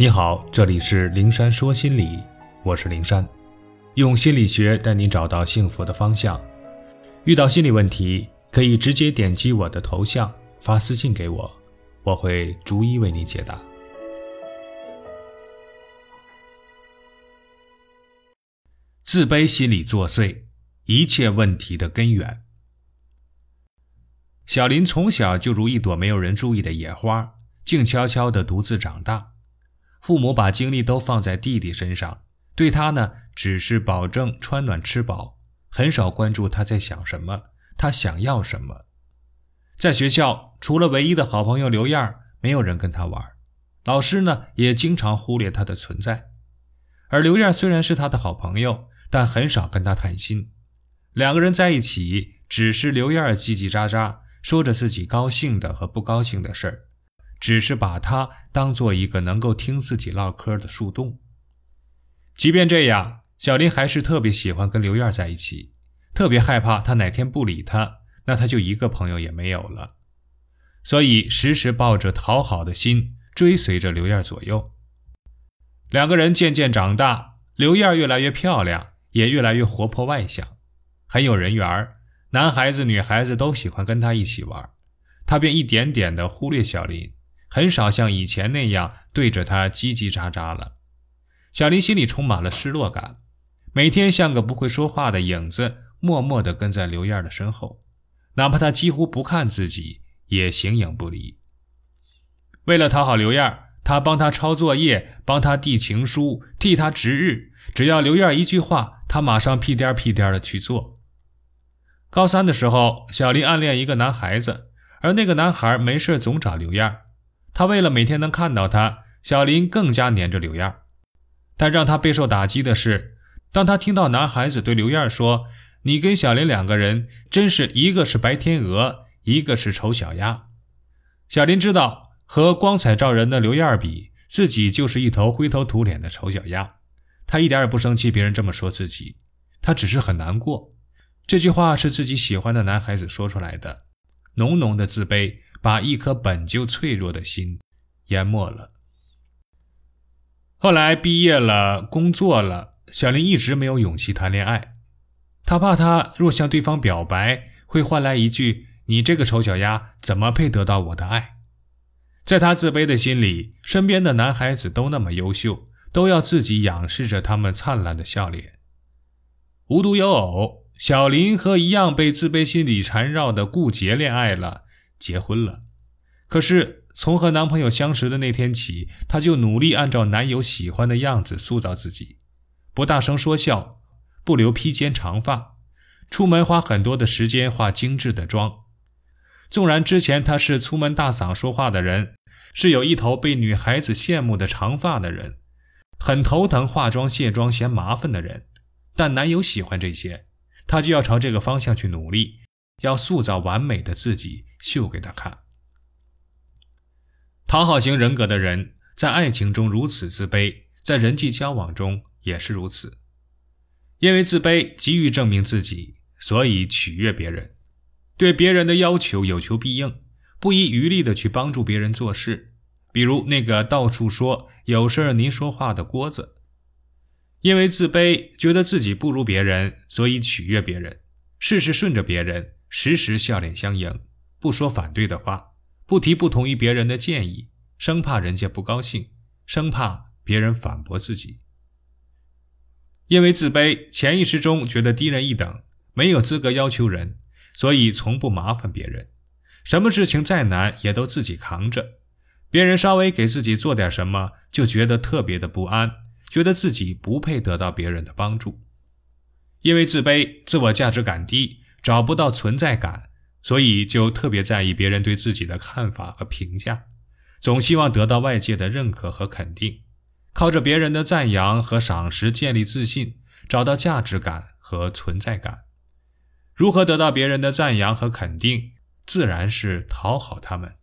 你好，这里是灵山说心理，我是灵山，用心理学带你找到幸福的方向。遇到心理问题，可以直接点击我的头像发私信给我，我会逐一为你解答。自卑心理作祟，一切问题的根源。小林从小就如一朵没有人注意的野花，静悄悄地独自长大。父母把精力都放在弟弟身上，对他呢，只是保证穿暖吃饱，很少关注他在想什么，他想要什么。在学校，除了唯一的好朋友刘燕，没有人跟他玩。老师呢，也经常忽略他的存在。而刘燕虽然是他的好朋友，但很少跟他谈心。两个人在一起，只是刘燕叽叽喳喳，说着自己高兴的和不高兴的事儿。只是把他当做一个能够听自己唠嗑的树洞。即便这样，小林还是特别喜欢跟刘燕在一起，特别害怕他哪天不理他，那他就一个朋友也没有了。所以时时抱着讨好的心追随着刘燕左右。两个人渐渐长大，刘燕越来越漂亮，也越来越活泼外向，很有人缘男孩子、女孩子都喜欢跟她一起玩，他便一点点的忽略小林。很少像以前那样对着他叽叽喳喳了。小林心里充满了失落感，每天像个不会说话的影子，默默地跟在刘燕的身后，哪怕他几乎不看自己，也形影不离。为了讨好刘燕，他帮他抄作业，帮他递情书，替他值日。只要刘燕一句话，他马上屁颠屁颠的去做。高三的时候，小林暗恋一个男孩子，而那个男孩没事总找刘燕。他为了每天能看到他，小林更加黏着刘燕。但让他备受打击的是，当他听到男孩子对刘燕说：“你跟小林两个人，真是一个是白天鹅，一个是丑小鸭。”小林知道，和光彩照人的刘燕比，自己就是一头灰头土脸的丑小鸭。他一点也不生气别人这么说自己，他只是很难过。这句话是自己喜欢的男孩子说出来的，浓浓的自卑。把一颗本就脆弱的心淹没了。后来毕业了，工作了，小林一直没有勇气谈恋爱。他怕他若向对方表白，会换来一句“你这个丑小鸭，怎么配得到我的爱？”在他自卑的心里，身边的男孩子都那么优秀，都要自己仰视着他们灿烂的笑脸。无独有偶，小林和一样被自卑心理缠绕的顾杰恋爱了。结婚了，可是从和男朋友相识的那天起，她就努力按照男友喜欢的样子塑造自己，不大声说笑，不留披肩长发，出门花很多的时间化精致的妆。纵然之前她是粗门大嗓说话的人，是有一头被女孩子羡慕的长发的人，很头疼化妆卸妆嫌麻烦的人，但男友喜欢这些，她就要朝这个方向去努力。要塑造完美的自己，秀给他看。讨好型人格的人在爱情中如此自卑，在人际交往中也是如此。因为自卑，急于证明自己，所以取悦别人，对别人的要求有求必应，不遗余力的去帮助别人做事。比如那个到处说有事您说话的郭子，因为自卑，觉得自己不如别人，所以取悦别人，事事顺着别人。时时笑脸相迎，不说反对的话，不提不同意别人的建议，生怕人家不高兴，生怕别人反驳自己。因为自卑，潜意识中觉得低人一等，没有资格要求人，所以从不麻烦别人。什么事情再难，也都自己扛着。别人稍微给自己做点什么，就觉得特别的不安，觉得自己不配得到别人的帮助。因为自卑，自我价值感低。找不到存在感，所以就特别在意别人对自己的看法和评价，总希望得到外界的认可和肯定，靠着别人的赞扬和赏识建立自信，找到价值感和存在感。如何得到别人的赞扬和肯定？自然是讨好他们。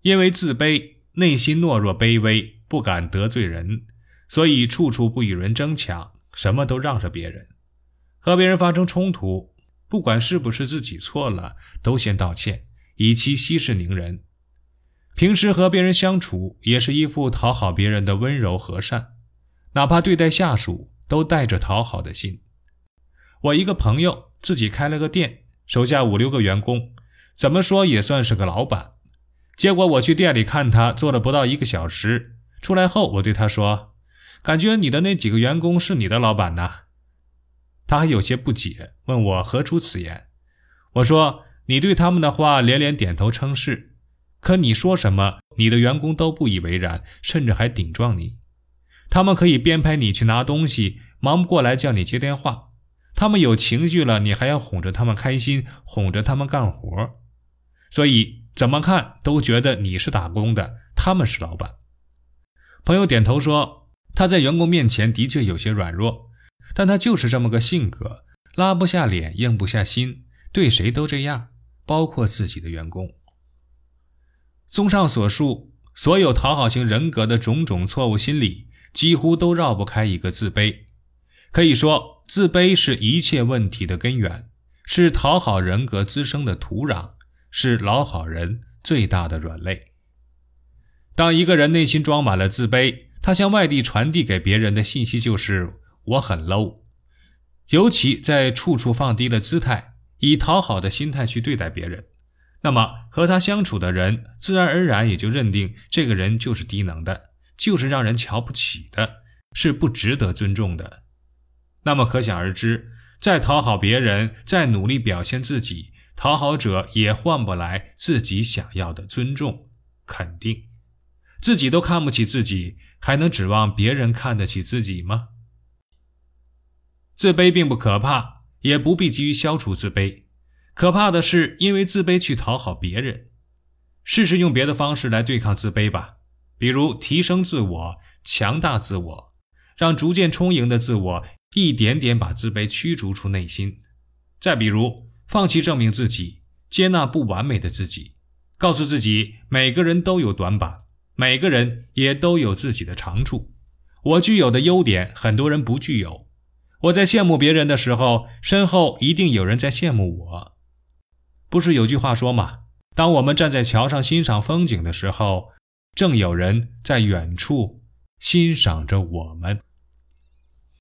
因为自卑，内心懦弱卑微，不敢得罪人，所以处处不与人争抢，什么都让着别人，和别人发生冲突。不管是不是自己错了，都先道歉，以期息事宁人。平时和别人相处也是一副讨好别人的温柔和善，哪怕对待下属都带着讨好的心。我一个朋友自己开了个店，手下五六个员工，怎么说也算是个老板。结果我去店里看他，做了不到一个小时，出来后我对他说：“感觉你的那几个员工是你的老板呢。”他还有些不解，问我何出此言。我说：“你对他们的话连连点头称是。”可你说什么，你的员工都不以为然，甚至还顶撞你。他们可以编排你去拿东西，忙不过来叫你接电话。他们有情绪了，你还要哄着他们开心，哄着他们干活。所以怎么看都觉得你是打工的，他们是老板。朋友点头说，他在员工面前的确有些软弱，但他就是这么个性格，拉不下脸，硬不下心，对谁都这样，包括自己的员工。综上所述，所有讨好型人格的种种错误心理，几乎都绕不开一个自卑。可以说，自卑是一切问题的根源，是讨好人格滋生的土壤，是老好人最大的软肋。当一个人内心装满了自卑，他向外地传递给别人的信息就是“我很 low”。尤其在处处放低了姿态，以讨好的心态去对待别人。那么和他相处的人，自然而然也就认定这个人就是低能的，就是让人瞧不起的，是不值得尊重的。那么可想而知，再讨好别人，再努力表现自己，讨好者也换不来自己想要的尊重、肯定。自己都看不起自己，还能指望别人看得起自己吗？自卑并不可怕，也不必急于消除自卑。可怕的是，因为自卑去讨好别人。试试用别的方式来对抗自卑吧，比如提升自我、强大自我，让逐渐充盈的自我一点点把自卑驱逐出内心。再比如，放弃证明自己，接纳不完美的自己，告诉自己每个人都有短板，每个人也都有自己的长处。我具有的优点，很多人不具有。我在羡慕别人的时候，身后一定有人在羡慕我。不是有句话说吗？当我们站在桥上欣赏风景的时候，正有人在远处欣赏着我们。